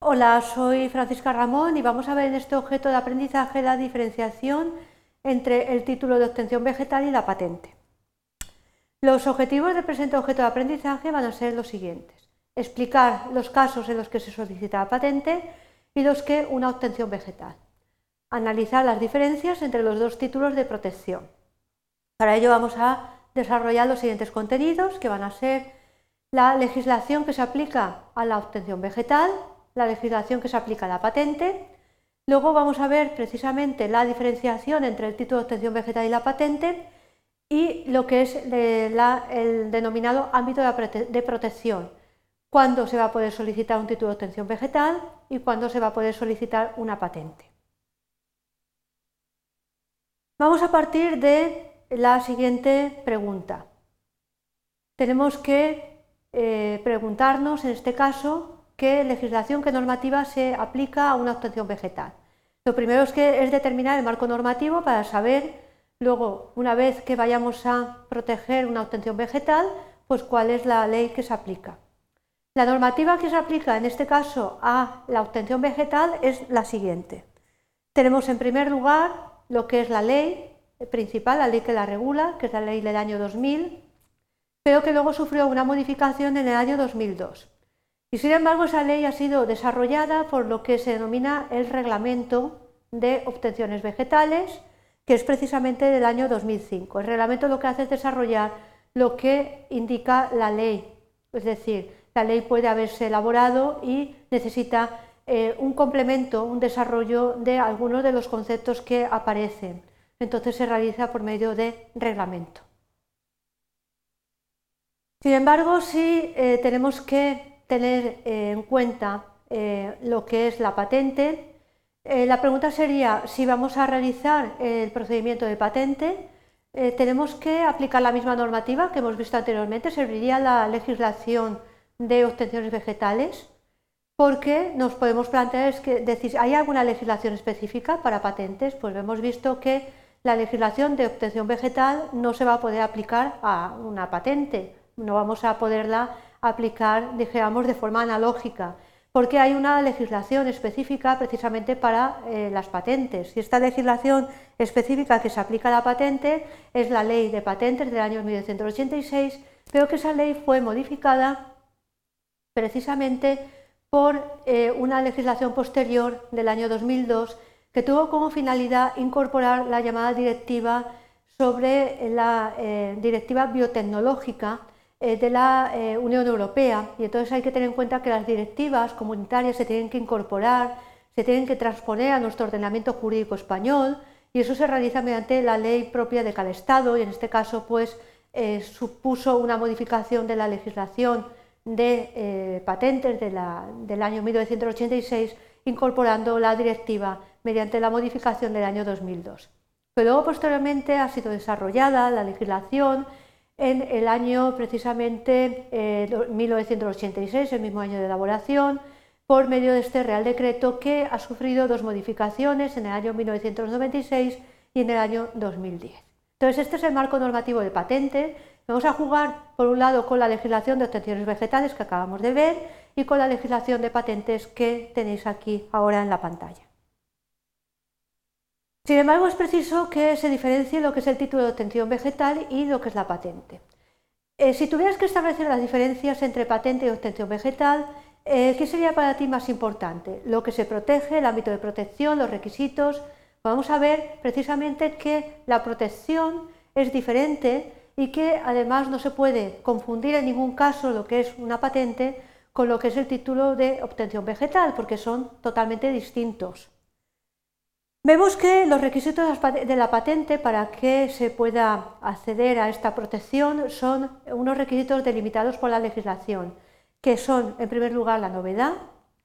Hola, soy Francisca Ramón y vamos a ver en este objeto de aprendizaje la diferenciación entre el título de obtención vegetal y la patente. Los objetivos del presente objeto de aprendizaje van a ser los siguientes. Explicar los casos en los que se solicita la patente y los que una obtención vegetal. Analizar las diferencias entre los dos títulos de protección. Para ello vamos a desarrollar los siguientes contenidos que van a ser la legislación que se aplica a la obtención vegetal, la legislación que se aplica a la patente. Luego vamos a ver precisamente la diferenciación entre el título de obtención vegetal y la patente y lo que es el denominado ámbito de protección, cuándo se va a poder solicitar un título de obtención vegetal y cuándo se va a poder solicitar una patente. Vamos a partir de la siguiente pregunta. Tenemos que eh, preguntarnos, en este caso, qué legislación, qué normativa se aplica a una obtención vegetal. Lo primero es que es determinar el marco normativo para saber luego, una vez que vayamos a proteger una obtención vegetal, pues cuál es la ley que se aplica. La normativa que se aplica en este caso a la obtención vegetal es la siguiente. Tenemos en primer lugar lo que es la ley principal, la ley que la regula, que es la ley del año 2000, pero que luego sufrió una modificación en el año 2002. Y sin embargo, esa ley ha sido desarrollada por lo que se denomina el Reglamento de Obtenciones Vegetales, que es precisamente del año 2005. El reglamento lo que hace es desarrollar lo que indica la ley, es decir, la ley puede haberse elaborado y necesita eh, un complemento, un desarrollo de algunos de los conceptos que aparecen. Entonces se realiza por medio de reglamento. Sin embargo, sí eh, tenemos que tener eh, en cuenta eh, lo que es la patente. Eh, la pregunta sería, si vamos a realizar el procedimiento de patente, tenemos que aplicar la misma normativa que hemos visto anteriormente, serviría la legislación de obtenciones vegetales, porque nos podemos plantear es que ¿hay alguna legislación específica para patentes? Pues hemos visto que la legislación de obtención vegetal no se va a poder aplicar a una patente, no vamos a poderla aplicar, dijéramos, de forma analógica, porque hay una legislación específica precisamente para eh, las patentes. Y esta legislación específica que se aplica a la patente es la ley de patentes del año 1986, pero que esa ley fue modificada precisamente por eh, una legislación posterior del año 2002 que tuvo como finalidad incorporar la llamada directiva sobre la eh, directiva biotecnológica de la eh, Unión Europea y entonces hay que tener en cuenta que las directivas comunitarias se tienen que incorporar, se tienen que transponer a nuestro ordenamiento jurídico español y eso se realiza mediante la ley propia de cada Estado y en este caso pues eh, supuso una modificación de la legislación de patentes del año 1986 incorporando la directiva mediante la modificación del año 2002. Pero luego posteriormente ha sido desarrollada la legislación en el año precisamente 1986, eh, el mismo año de elaboración, por medio de este Real Decreto que ha sufrido dos modificaciones en el año 1996 y en el año 2010. Entonces, este es el marco normativo de patente. Vamos a jugar, por un lado, con la legislación de obtenciones vegetales que acabamos de ver y con la legislación de patentes que tenéis aquí ahora en la pantalla. Sin embargo, es preciso que se diferencie lo que es el título de obtención vegetal y lo que es la patente. Eh, si tuvieras que establecer las diferencias entre patente y obtención vegetal, eh, ¿qué sería para ti más importante? Lo que se protege, el ámbito de protección, los requisitos. Vamos a ver precisamente que la protección es diferente y que además no se puede confundir en ningún caso lo que es una patente con lo que es el título de obtención vegetal, porque son totalmente distintos. Vemos que los requisitos de la patente para que se pueda acceder a esta protección son unos requisitos delimitados por la legislación, que son, en primer lugar, la novedad,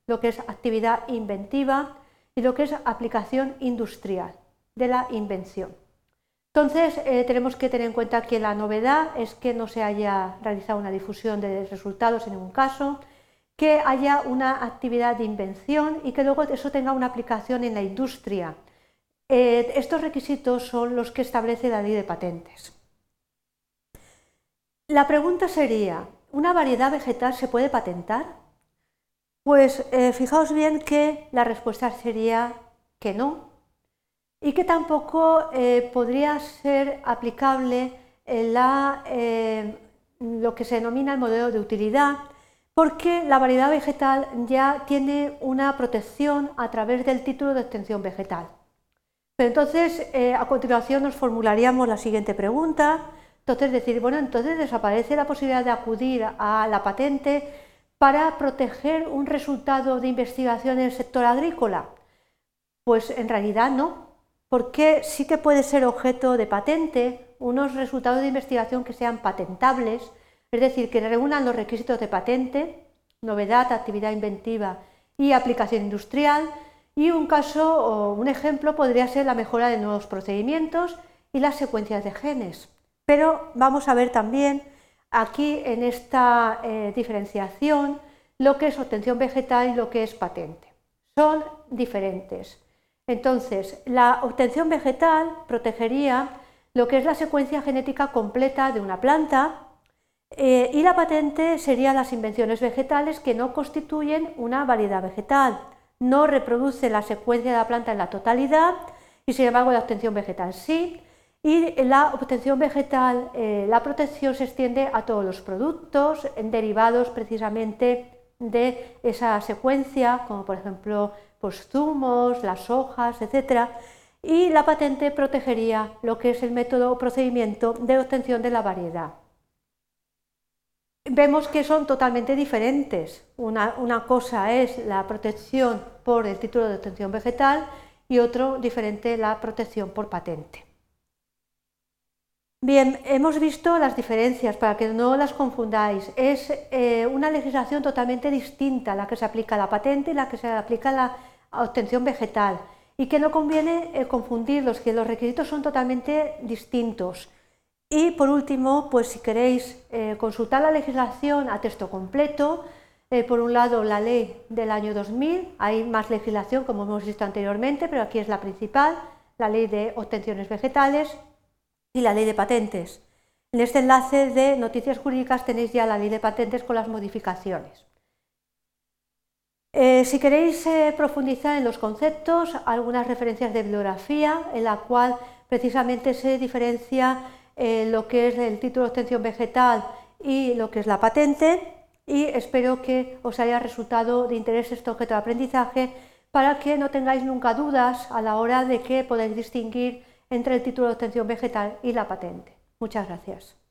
lo que es actividad inventiva y lo que es aplicación industrial de la invención. Entonces, eh, tenemos que tener en cuenta que la novedad es que no se haya realizado una difusión de resultados en ningún caso, que haya una actividad de invención y que luego eso tenga una aplicación en la industria. Eh, estos requisitos son los que establece la ley de patentes. La pregunta sería, ¿una variedad vegetal se puede patentar? Pues eh, fijaos bien que la respuesta sería que no y que tampoco eh, podría ser aplicable eh, lo que se denomina el modelo de utilidad porque la variedad vegetal ya tiene una protección a través del título de extensión vegetal. Pero entonces, a continuación nos formularíamos la siguiente pregunta. Entonces, decir, bueno, entonces desaparece la posibilidad de acudir a la patente para proteger un resultado de investigación en el sector agrícola? Pues en realidad no, porque sí que puede ser objeto de patente unos resultados de investigación que sean patentables, es decir, que reúnan los requisitos de patente, novedad, actividad inventiva y aplicación industrial, y un caso o un ejemplo podría ser la mejora de nuevos procedimientos y las secuencias de genes. Pero vamos a ver también aquí en esta eh, diferenciación lo que es obtención vegetal y lo que es patente. Son diferentes. Entonces, la obtención vegetal protegería lo que es la secuencia genética completa de una planta eh, y la patente serían las invenciones vegetales que no constituyen una variedad vegetal, no reproduce la secuencia de la planta en la totalidad y sin embargo la obtención vegetal sí, y la obtención vegetal, eh, la protección se extiende a todos los productos derivados precisamente de esa secuencia, como por ejemplo pues, zumos, las hojas, etc. Y la patente protegería lo que es el método o procedimiento de obtención de la variedad. Vemos que son totalmente diferentes. Una, una cosa es la protección por el título de obtención vegetal y otro diferente la protección por patente. Bien, hemos visto las diferencias para que no las confundáis. Es eh, una legislación totalmente distinta la que se aplica a la patente y la que se aplica a la obtención vegetal y que no conviene eh, confundirlos, que los requisitos son totalmente distintos. Y por último, pues si queréis eh, consultar la legislación a texto completo, por un lado la ley del año 2000, hay más legislación como hemos visto anteriormente, pero aquí es la principal, la ley de obtenciones vegetales, y la ley de patentes. En este enlace de noticias jurídicas tenéis ya la ley de patentes con las modificaciones. Eh, si queréis eh, profundizar en los conceptos, algunas referencias de bibliografía en la cual precisamente se diferencia eh, lo que es el título de obtención vegetal y lo que es la patente y espero que os haya resultado de interés este objeto de aprendizaje para que no tengáis nunca dudas a la hora de que podáis distinguir entre el título de obtención vegetal y la patente. Muchas gracias.